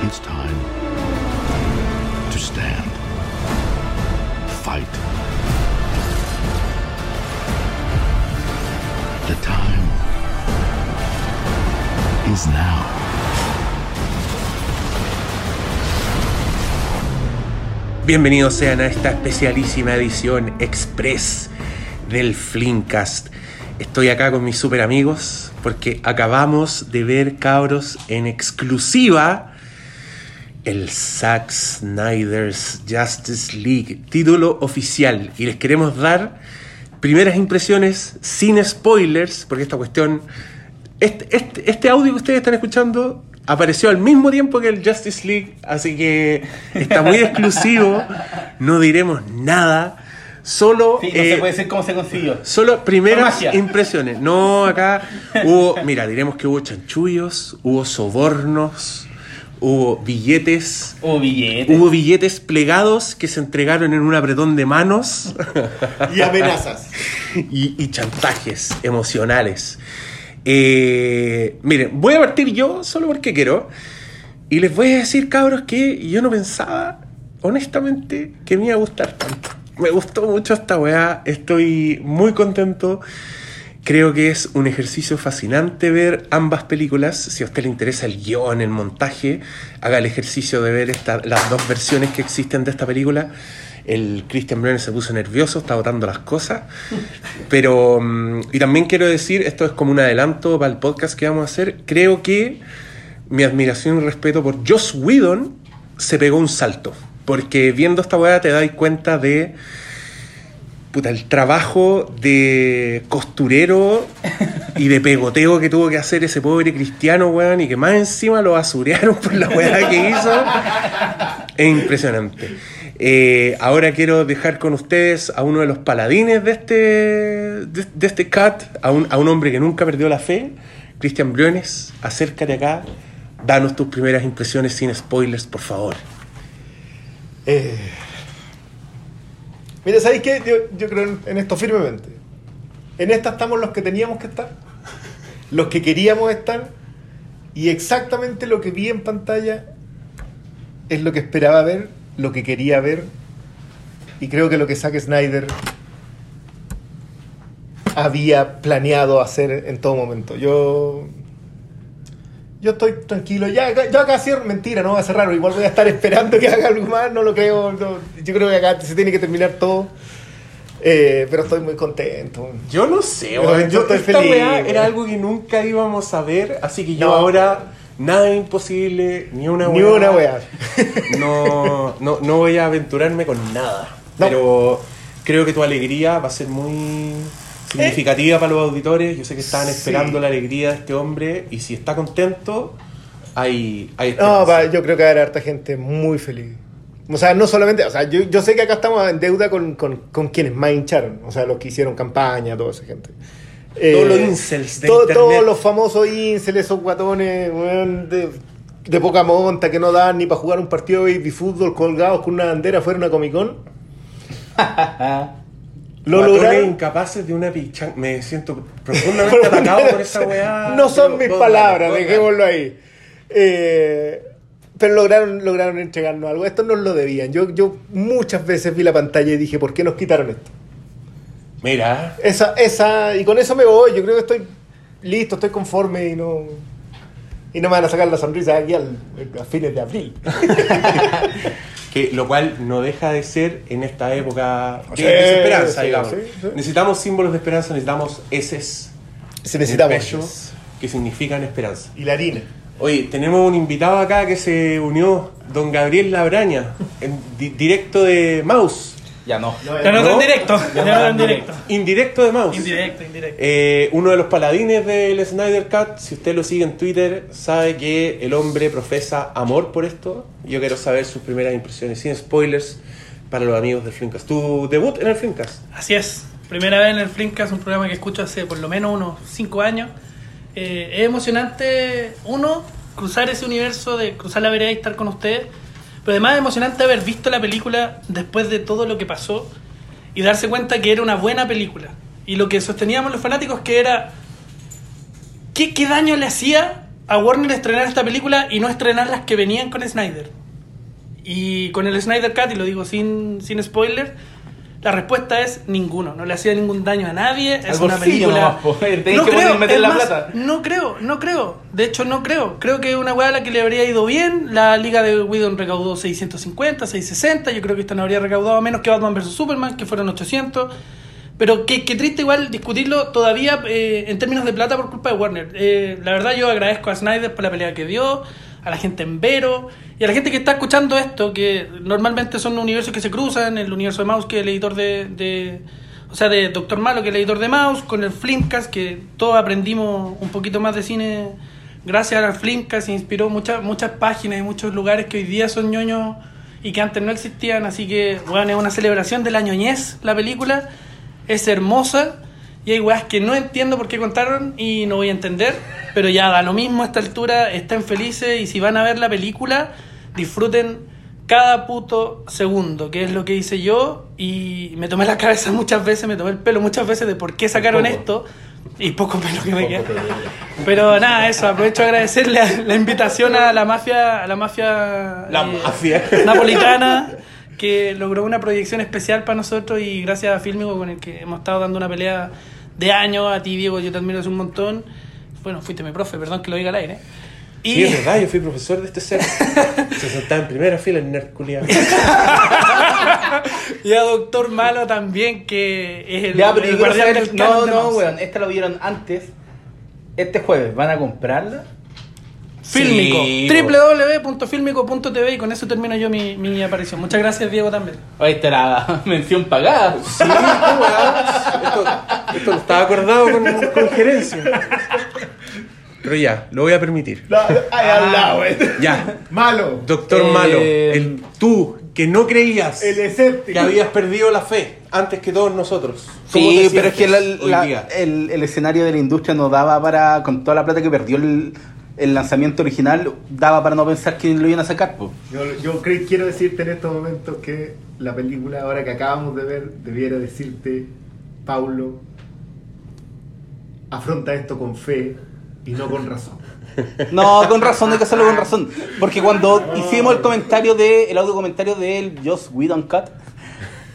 It's time to stand. Fight. The time is now. Bienvenidos sean a esta especialísima edición express del Flimcast. Estoy acá con mis super amigos porque acabamos de ver, cabros, en exclusiva el Zack Snyder's Justice League, título oficial. Y les queremos dar primeras impresiones sin spoilers, porque esta cuestión, este, este, este audio que ustedes están escuchando apareció al mismo tiempo que el Justice League, así que está muy exclusivo, no diremos nada. Solo, Sí, no eh, se puede decir cómo se consiguió. Solo primeras impresiones. No, acá hubo, mira, diremos que hubo chanchullos, hubo sobornos, hubo billetes, Hubo billetes. hubo billetes plegados que se entregaron en un apretón de manos Y amenazas. y, y chantajes emocionales. Eh, miren, voy a partir yo solo porque quiero. Y les voy a decir, cabros, que yo no pensaba, honestamente, que me iba a gustar tanto. Me gustó mucho esta weá, estoy muy contento. Creo que es un ejercicio fascinante ver ambas películas. Si a usted le interesa el guion, el montaje, haga el ejercicio de ver esta- las dos versiones que existen de esta película. El Christian Brenner se puso nervioso, está botando las cosas. Pero, mm, y también quiero decir, esto es como un adelanto para el podcast que vamos a hacer. Creo que mi admiración y respeto por Joss Whedon se pegó un salto. Porque viendo esta weá te das cuenta de el trabajo de costurero y de pegoteo que tuvo que hacer ese pobre cristiano, weón, y que más encima lo basurearon por la weá que hizo. Es impresionante. Eh, ahora quiero dejar con ustedes a uno de los paladines de este, de, de este cat, a un, a un hombre que nunca perdió la fe, Cristian Briones. Acércate acá, danos tus primeras impresiones sin spoilers, por favor. Eh, Mira, ¿sabéis qué? Yo, creo en, en esto firmemente. En esta estamos los que teníamos que estar, los que queríamos estar, y exactamente lo que vi en pantalla es lo que esperaba ver, lo que quería ver, y creo que lo que Zack Snyder había planeado hacer en todo momento. Yo yo estoy tranquilo. Ya, acá- yo acá cierro, mentira, no va a ser raro. Igual voy a estar esperando que haga algo más, no lo creo. no. Yo creo que acá se tiene que terminar todo. Eh, pero estoy muy contento. Yo no sé, Yo- yo estoy esta feliz, weá era algo que nunca íbamos a ver, así que yo No. ahora nada imposible, ni una Ni weá. una weá. No, no, no voy a aventurarme con nada. No. Pero creo que tu alegría va a ser muy significativa para los auditores. Yo sé que estaban Sí. esperando la alegría de este hombre y si está contento, hay, hay No, pa, yo creo que haber harta gente muy feliz. O sea, no solamente, o sea, yo, yo sé que acá estamos en deuda con, con, con quienes más hincharon, o sea, los que hicieron campaña, toda esa gente. Eh, Todos los incels de todo- internet. Todos los famosos incels, esos guatones de, de poca monta que no dan ni para jugar un partido de baby fútbol colgados con una bandera fuera una Comic Con. Lo lograron. incapaces de una. Me siento profundamente atacado por esa weá. No son pero mis vos palabras, vos dejémoslo ahí. Eh, pero lograron, lograron entregarnos algo. Esto nos lo debían. Yo, yo muchas veces vi la pantalla y dije, ¿por qué nos quitaron esto? Mira, Esa, esa, y con eso me voy. Yo creo que estoy listo, estoy conforme y no. Y no me van a sacar la sonrisa aquí al, a fines de abril. que lo cual no deja de ser en esta época de Sí, desesperanza, sí, digamos. sí. Necesitamos símbolos de esperanza, necesitamos eses Se pecho necesitamos. que significan esperanza. Y la harina. Oye, tenemos un invitado acá que se unió, don Gabriel Labraña, en di- directo de Mouse. Ya no. Ya no, ¿No? en directo. Ya no en directo. Indirecto de Mouse. Indirecto, indirecto. Eh, uno de los paladines del Snyder Cut, si usted lo sigue en Twitter, sabe que el hombre profesa amor por esto. Yo quiero saber sus primeras impresiones, sin spoilers, para los amigos del Flimcast. Tu debut en el Flimcast. Así es. Primera vez en el Flimcast, un programa que escucho hace por lo menos unos 5 años. Eh, es emocionante, uno, cruzar ese universo, de cruzar la vereda y estar con ustedes. Pero además es emocionante haber visto la película después de todo lo que pasó y darse cuenta que era una buena película. Y lo que sosteníamos los fanáticos que era... ¿Qué, qué daño le hacía a Warner estrenar esta película y no estrenar las que venían con Snyder? Y con el Snyder Cut, y lo digo sin, sin spoiler, la respuesta es ninguno. No le hacía ningún daño a nadie. Es Al una película. nomás, po. Tenés que poner- meter es la más, plata. No creo, no creo. De hecho, no creo. Creo que una weá a la que le habría ido bien. La liga de Whedon recaudó 650, 660. Yo creo que esta no habría recaudado menos que Batman vs Superman, que fueron 800. Pero qué, qué triste igual discutirlo todavía eh, en términos de plata por culpa de Warner. Eh, la verdad yo agradezco a Snyder por la pelea que dio, a la gente en Vero y a la gente que está escuchando esto, que normalmente son universos que se cruzan, el universo de Mouse que es el editor de... de- o sea, de Doctor Malo, que es el editor de Mouse, con el Flimcast, que todos aprendimos un poquito más de cine gracias al Flimcast, inspiró muchas, muchas páginas y muchos lugares que hoy día son ñoños y que antes no existían, así que, bueno, es una celebración de la ñoñez la película es hermosa y hay weas que no entiendo por qué contaron y no voy a entender, pero ya da lo mismo a esta altura, estén felices y si van a ver la película, disfruten cada puto segundo, que es lo que hice yo y me tomé la cabeza muchas veces, me tomé el pelo muchas veces de por qué sacaron Poco. esto y poco pelo que me queda. Pero nada, eso, aprovecho de agradecerle a- la invitación a la mafia, a la mafia, La eh, mafia. napolitana que logró una proyección especial para nosotros y gracias a Filmico con el que hemos estado dando una pelea de años, a ti Diego yo te admiro hace un montón, bueno, fuiste mi profe, perdón que lo diga al aire. Y Sí, es verdad, yo fui profesor de este ser. Se sentaba en primera fila en nerd culiao. y a Doctor Malo también, que es el, Ya, pero el guardián saber- del No, no, weón. Esta lo vieron antes. Este jueves, ¿van a comprarla? Fílmico, Sí, www.filmico.tv y con eso termino yo mi, mi aparición. Muchas gracias Diego también. Ahí está la mención pagada. Sí. Esto, esto no estaba acordado con, con gerencia. Pero ya, lo voy a permitir. Ahí al lado, güey. Ya, Malo. doctor Eh, Malo, el tú que no creías El escéptico. que habías perdido la fe antes que todos nosotros. ¿Cómo Sí, te pero es que la- sientes hoy la- día? el, el escenario de la industria no daba para, con toda la plata que perdió el, el lanzamiento original, daba para no pensar que lo iban a sacar. po. Yo, yo cre- quiero decirte en estos momentos que la película ahora que acabamos de ver debiera decirte, Paulo, afronta esto con fe y no con razón. No, con razón, hay que hacerlo con razón. Porque cuando hicimos el comentario de, el audio comentario del Joss Whedon Cut,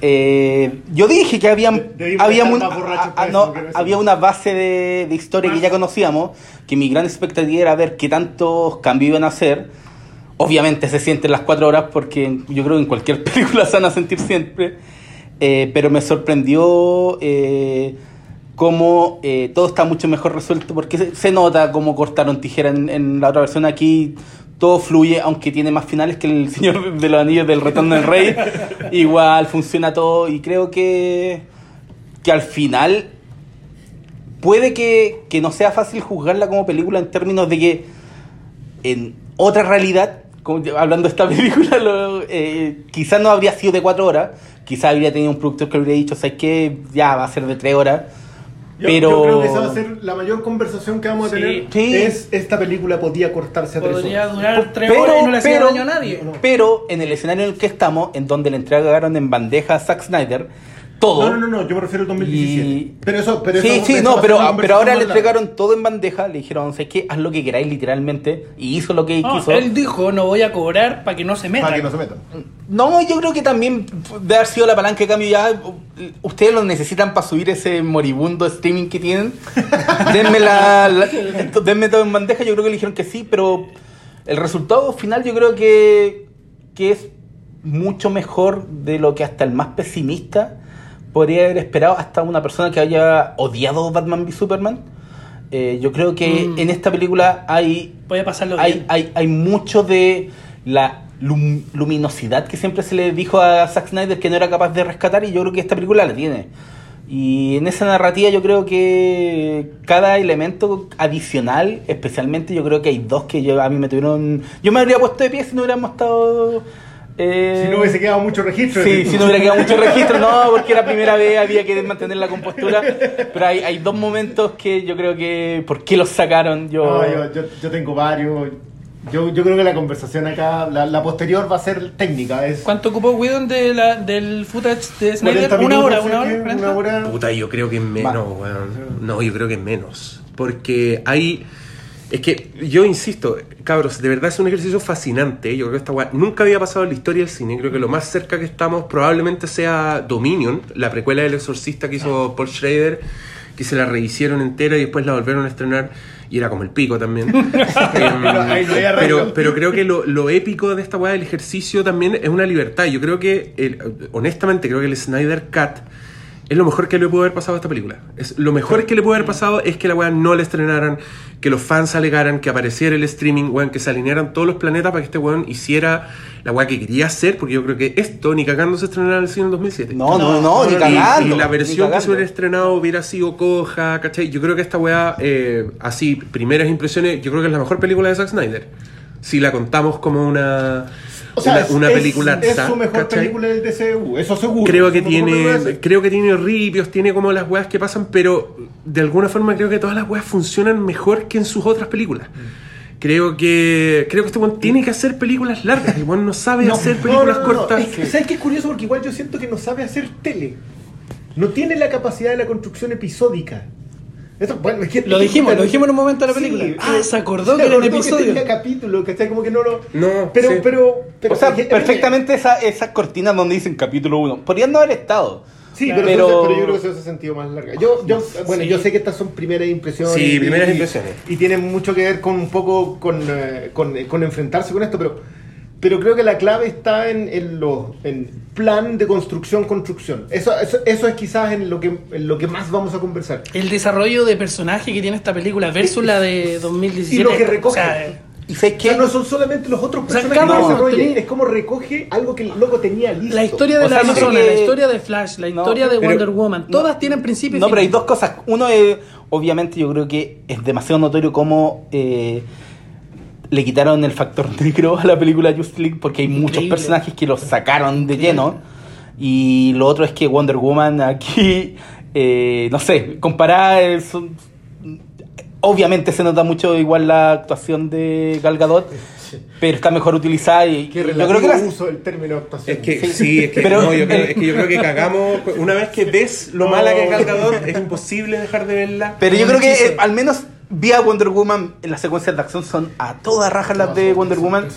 eh, yo dije que había, De- debimos había, un- a- a- no, una base de, de historia que ya conocíamos, que mi gran expectativa era ver qué tantos cambios iban a hacer. Obviamente se sienten las cuatro horas porque yo creo que en cualquier película se van a sentir siempre. Eh, pero me sorprendió eh, cómo eh, todo está mucho mejor resuelto porque se, se nota cómo cortaron tijera en, en la otra versión. Aquí todo fluye, aunque tiene más finales que el Señor de los Anillos del Retorno del Rey. Igual funciona todo y creo que, que al final puede que, que no sea fácil juzgarla como película en términos de que en otra realidad, como hablando de esta película, lo- eh, quizás no habría sido de cuatro horas, quizás habría tenido un productor que habría dicho, ¿sabes qué? Ya va a ser de tres horas. Yo, pero yo creo que esa va a ser la mayor conversación que vamos a Sí. tener. Sí. Es esta película podía cortarse a tres Podría horas. durar tres Pero- horas y no le hacía pero- daño a nadie. Pero en el escenario en el que estamos, en donde le entregaron en bandeja a Zack Snyder, todo. No, no, no, no, yo me refiero al 2017. Y- Pero eso, pero sí, eso- sí, eso no, pero, pero ahora le larga. entregaron todo en bandeja, le dijeron, sé qué, haz lo que queráis literalmente, y hizo lo que No, quiso. él dijo, no voy a cobrar para que no se metan. Para que no se metan. No, yo creo que también debe haber sido la palanca de cambio ya. Ustedes lo necesitan para subir ese moribundo streaming que tienen. denme, la, la- denme todo en bandeja. Yo creo que le dijeron que sí, pero el resultado final yo creo que, que es mucho mejor de lo que hasta el más pesimista podría haber esperado. Hasta una persona que haya odiado Batman v Superman. Eh, yo creo que Mm. en esta película hay Puede pasarlo hay, bien. hay, hay mucho de la lum- luminosidad que siempre se le dijo a Zack Snyder que no era capaz de rescatar y yo creo que esta película la tiene. Y en esa narrativa yo creo que cada elemento adicional, especialmente yo creo que hay dos que yo, a mí me tuvieron... Yo me habría puesto de pie si no hubiéramos estado... eh, Si no hubiese quedado mucho registro. Sí, si no hubiera quedado mucho registro, no, porque era primera vez, había que mantener la compostura. Pero hay, hay dos momentos que yo creo que. ¿Por qué los sacaron? Yo. No, yo, yo, yo tengo varios. Yo, yo creo que la conversación acá, la, la posterior va a ser técnica. Es ¿Cuánto ocupó Whedon de la, del footage de Snyder? 40 ¿Una hora? ¿Una hora? sí, 40? una hora. Puta, yo creo que es menos, weón. No, yo creo que es menos. Porque hay. Es que yo insisto, cabros, de verdad es un ejercicio fascinante. Yo creo que esta weá nunca había pasado en la historia del cine. Creo que lo más cerca que estamos probablemente sea Dominion, la precuela del exorcista que hizo Paul Schrader, que se la rehicieron entera y después la volvieron a estrenar y era como el pico también. Em, pero, pero creo que lo, lo épico de esta weá del ejercicio también es una libertad. Yo creo que, el- honestamente, creo que el Snyder Cut es lo mejor que le pudo haber pasado a esta película. Es, lo mejor que le pudo haber pasado es que la weá no la estrenaran, que los fans alegaran, que apareciera el streaming, weón, que se alinearan todos los planetas para que este weón hiciera la weá que quería hacer, porque yo creo que esto ni cagando se estrenara en el cine en 2007. No, no, no, ni Y- cagando. Y, la ni versión que se hubiera estrenado hubiera sido coja, ¿cachai? Yo creo que esta weá, eh, así, primeras impresiones, yo creo que es la mejor película de Zack Snyder. Si la contamos como una, O sea, una, es, una es- película es su mejor película del DCU, eso seguro. Creo que tiene, creo que tiene ripios, tiene como las weas que pasan, pero de alguna forma creo que todas las weas funcionan mejor que en sus otras películas. Creo que creo que este weón tiene que hacer películas largas. El weón no sabe No, hacer películas no, no, no. cortas. Es que, ¿Sabes qué es curioso? Porque igual yo siento que no sabe hacer tele. No tiene la capacidad de la construcción episódica. Eso, bueno, es que- Lo dijimos, lo dijimos en un momento de la Sí, película. ah, eh, se acordó se que era un episodio. tenía capítulo, ¿cachai? Como que no lo. No, pero, sí. pero, pero. o sea, que- perfectamente esa- esas cortinas donde dicen capítulo 1. Podrían no haber estado. Sí, Claro. pero, Pero- pero yo creo que eso se ha sentido más larga. Yo, yo, bueno, Sí. yo sé que estas son primeras impresiones. Sí, primeras y- impresiones. Y tienen mucho que ver con un poco con, eh, con, eh, con enfrentarse con esto, pero, pero creo que la clave está en, en, lo, en plan de construcción-construcción. Eso, eso, eso es quizás en lo, que, en lo que más vamos a conversar. El desarrollo de personaje que tiene esta película versus la de 2017. Y lo que recoge. O sea, ¿Y sabes O sea, no son solamente los otros sea, personajes que uno desarrolla, tenía- es como recoge algo que el loco tenía listo. la historia de O la sea, Amazona, que- la historia de Flash, la No, historia de pero- Wonder Woman, todas tienen principio y No, pero hay dos cosas. Uno es, obviamente, yo creo que es demasiado notorio cómo eh, le quitaron el factor negro a la película Just League porque hay muchos personajes que los sacaron de lleno. Y lo otro es que Wonder Woman aquí, eh, no sé, comparada, eh, obviamente se nota mucho igual la actuación de Gal Gadot, pero está mejor utilizada y Qué yo creo que la- uso del término actuación. Es que Sí. sí, es que, Pero- no, yo creo, es que yo creo que cagamos. Una vez que ves lo mala que es Gal Gadot, es imposible dejar de verla. Pero yo creo que eh, al menos vía Wonder Woman, en las secuencias de acción son a toda raja las No, de Wonder Woman.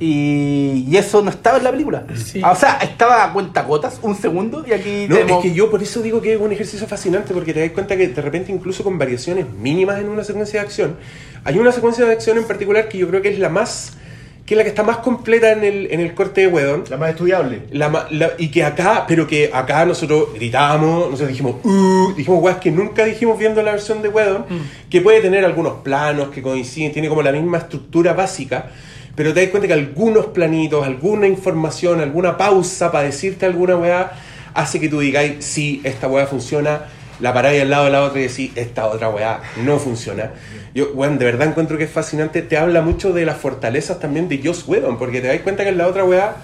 Y, y eso no estaba en la película. Sí. O sea, estaba a cuenta gotas, un segundo, y aquí No, tenemos- es que yo por eso digo que es un ejercicio fascinante, porque te das cuenta que de repente, incluso con variaciones mínimas en una secuencia de acción, hay una secuencia de acción en particular que yo creo que es la más. Que es la que está más completa en el, en el corte de Wedon. La más estudiable. La la- y que acá, pero que acá nosotros gritábamos, nosotros dijimos, uh, dijimos weas que nunca dijimos viendo la versión de Wedon, que puede tener algunos planos que coinciden, tiene como la misma estructura básica, pero te das cuenta que algunos planitos, alguna información, alguna pausa para decirte alguna wea, hace que tú digáis, sí, esta wea funciona, la paráis al lado de la otra y decís, esta otra weá no funciona. Yo, weón, de verdad encuentro que es fascinante. Te habla mucho de las fortalezas también de Joss Whedon, porque te das cuenta que en la otra weá,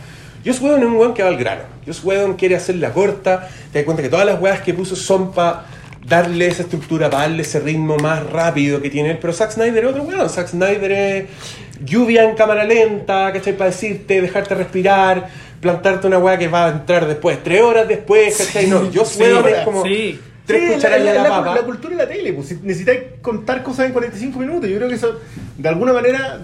Joss Whedon es un weón que va al grano. Joss Whedon quiere hacerla corta. Te das cuenta que todas las weas que puso son para darle esa estructura, para darle ese ritmo más rápido que tiene él. Pero Zack Snyder es otro weón. Zack Snyder es lluvia en cámara lenta, ¿cachai? Para decirte, dejarte respirar, plantarte una weá que va a entrar después, tres horas después, ¿cachai? No, Joss Sí, Whedon es como sí. Tres Sí, cucharadas la, de la- la, la- papa. la cultura de la tele, pues si necesitáis contar cosas en 45 minutos. Yo creo que eso de alguna manera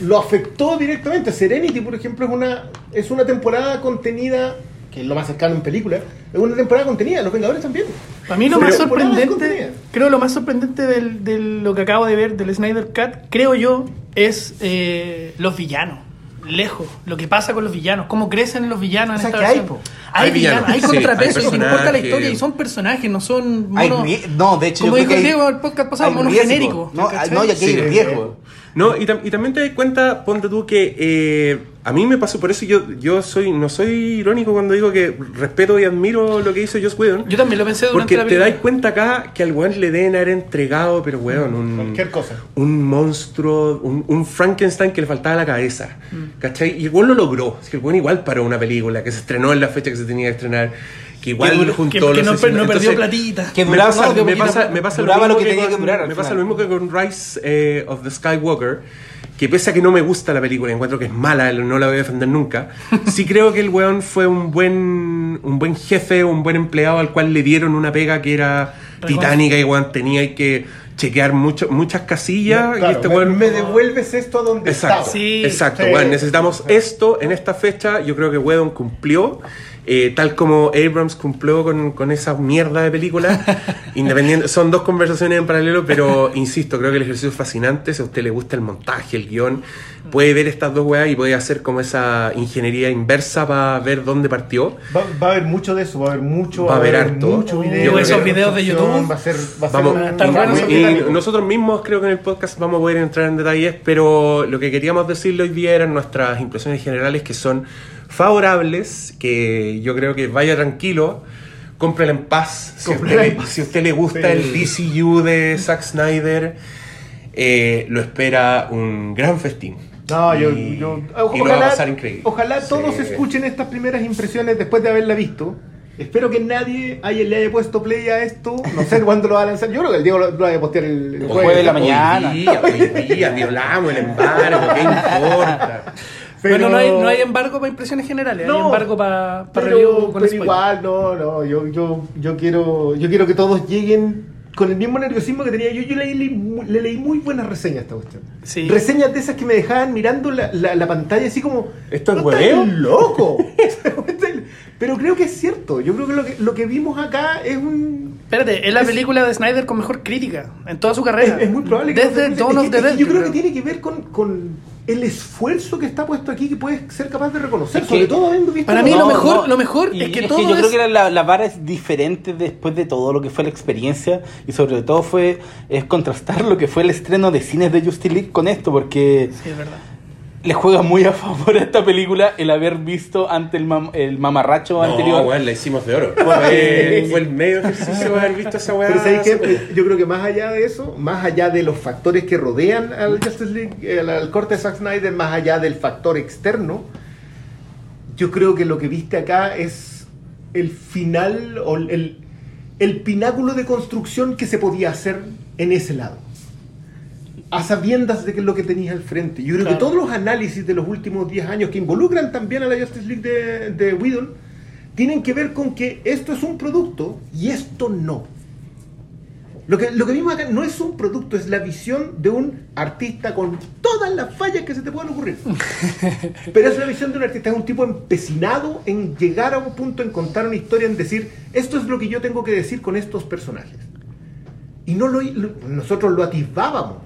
lo afectó directamente. Serenity, por ejemplo, es una, es una temporada contenida, que es lo más cercano en película, es una temporada contenida. Los Vengadores también. Para mí lo Pero- más sorprendente, creo lo más sorprendente del- de lo que acabo de ver del Snyder Cut, creo yo, es eh, los villanos. Lejos, lo que pasa con los villanos, cómo crecen los villanos O sea, en esta que hay. Hay, Hay villanos, villanos, hay sí, contrapesos, hay y te importa la historia y son personajes, no son Hay monos. no, de hecho, como yo dijo creo que hay- Diego en el podcast pasado, monos genéricos. No, no, y aquí hay Sí. riesgo. No, y, tam- y también te das cuenta, ponte tú que eh, a mí me pasó, por eso yo, yo soy no soy irónico cuando digo que respeto y admiro lo que hizo Joss Whedon. Yo también lo pensé durante Porque la te das cuenta acá que al weón le deben haber entregado, pero weón, un, Cualquier cosa. un monstruo, un, un Frankenstein que le faltaba la cabeza. Mm. ¿Cachai? Y el weón lo logró. Es que el weón igual paró una película que se estrenó en la fecha que se tenía que estrenar. Que igual Que juntó que, los que no, no perdió Entonces, platita. Que me duraba- pasa, no, me pasa- me pasa lo, lo mismo que tenía con, que durar Me pasa lo mismo que con Rise eh, of the Skywalker, que pese a que no me gusta la película, encuentro que es mala, no la voy a defender nunca, sí creo que el weón fue un buen, un buen jefe, un buen empleado al cual le dieron una pega que era titánica y weón tenía que chequear mucho, muchas casillas. Claro, y este me, weón- me devuelves esto a donde Exacto, estaba. Sí, exacto. sí. Bueno, necesitamos esto en esta fecha. Yo creo que Whedon cumplió, eh, tal como Abrams cumplió con, con esa mierda de película. Independiente, son dos conversaciones en paralelo, pero insisto, creo que el ejercicio es fascinante. Si a usted le gusta el montaje, el guion, puede ver estas dos weas y puede hacer como esa ingeniería inversa para ver dónde partió. Va, va a haber mucho de eso, va a haber mucho, Va a haber harto. mucho video. Yo va a esos videos de YouTube. Va a ser, va a Vamos, y nosotros mismos creo que en el podcast vamos a poder entrar en detalles, pero lo que queríamos decirle hoy día eran nuestras impresiones generales que son favorables, que yo creo que vaya tranquilo, cómprela en paz. Si usted, en le, paz. si usted le gusta Sí. el DCU de Zack Snyder, eh, lo espera un gran festín. No, yo, Y- yo- y lo va a pasar increíble. Ojalá Sí. todos escuchen estas primeras impresiones después de haberla visto. Espero que nadie haya, le haya puesto play a esto. No sé cuándo lo va a lanzar. Yo creo que el Diego lo, lo va a postear el, jueves de la Hoy mañana. día, hoy día, violamos el embargo, ¿qué importa? Pero- Bueno, no hay, no hay embargo para impresiones generales, hay No, embargo para, para pero, review con pero spoiler. igual, no, no. Yo, yo, yo, quiero, yo quiero que todos lleguen con el mismo nerviosismo que tenía yo. Yo le, leí mu- le leí muy buenas reseñas a esta cuestión. Sí. Reseñas de esas que me dejaban mirando la, la- la pantalla así como... ¿Esto es "No estás hueveo?" loco! pero creo que es cierto. Yo creo que lo que, lo que vimos acá es un... Espérate, es la Es- película de Snyder con mejor crítica en toda su carrera. Es, es muy probable que Desde no Dawn of the Dead. Yo creo que tiene que ver con, con el esfuerzo que está puesto aquí que puedes ser capaz de reconocer, Es sobre que- todo habiendo visto... Para mí lo mejor- lo mejor y es que todo yo creo es- que la, la, la vara es diferente después de todo lo que fue la experiencia y sobre todo fue es contrastar lo que fue el estreno de cines de Justice League con esto porque Sí, es verdad. Le juega muy a favor a esta película el haber visto ante el, mam- el mamarracho anterior. Weón, la hicimos de oro. Fue, fue el medio ejercicio de haber visto esa weá. Yo creo que más allá de eso, más allá de los factores que rodean al Justice League, al, al corte de Zack Snyder, más allá del factor externo, yo creo que lo que viste acá es el final o el, el pináculo de construcción que se podía hacer en ese lado. A sabiendas de que es lo que tenías al frente. Yo creo Claro. que todos los análisis de los últimos 10 años que involucran también a la Justice League de, de Whedon tienen que ver con que esto es un producto y esto no. Lo que, lo que vimos acá no es un producto, es la visión de un artista con todas las fallas que se te puedan ocurrir. Pero es la visión de un artista, es un tipo empecinado en llegar a un punto, en contar una historia, en decir, esto es lo que yo tengo que decir con estos personajes. Y no lo, nosotros lo atisbábamos,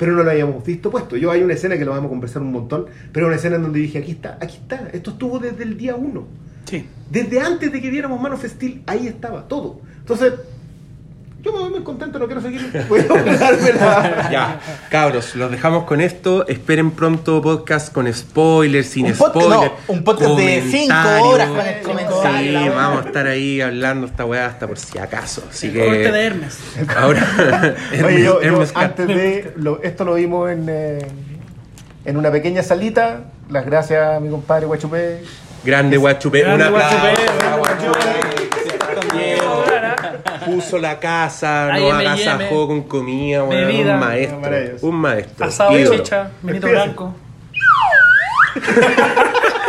pero no lo habíamos visto puesto. Yo hay una escena que lo vamos a conversar un montón, pero una escena en donde dije, aquí está, aquí está, esto estuvo desde el día uno. Sí. Desde antes de que viéramos Man of Steel, ahí estaba todo. Entonces, yo me voy muy contento, no quiero seguir. Voy a Ya, cabros, los dejamos con esto. Esperen pronto podcast con spoilers, sin Un spoilers. no, un podcast de cinco comentarios. horas con el comentario, Sí, vamos a estar ahí hablando esta weá hasta por si acaso. Así El que. corte de Hermes. Ahora. Oye, yo, yo Hermes antes de. lo- esto lo vimos en, eh, en una pequeña salita. Las gracias a mi compadre Guachupé. Grande Guachupé. Un aplauso. Guachupé. Puso la casa, nos agasajó con comida, weón, Bebida. un maestro. Un maestro. Asado de chicha, Empieza. blanco.